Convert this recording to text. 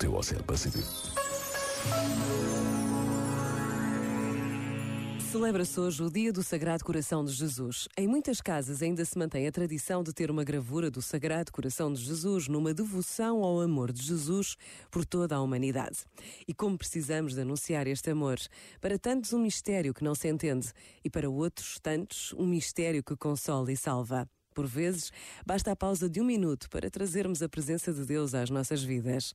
teu Oceano Pacífico. Celebra-se hoje o Dia do Sagrado Coração de Jesus. Em muitas casas ainda se mantém a tradição de ter uma gravura do Sagrado Coração de Jesus numa devoção ao amor de Jesus por toda a humanidade. E como precisamos de anunciar este amor, para tantos um mistério que não se entende e para outros tantos um mistério que consola e salva. Por vezes, basta a pausa de um minuto para trazermos a presença de Deus às nossas vidas.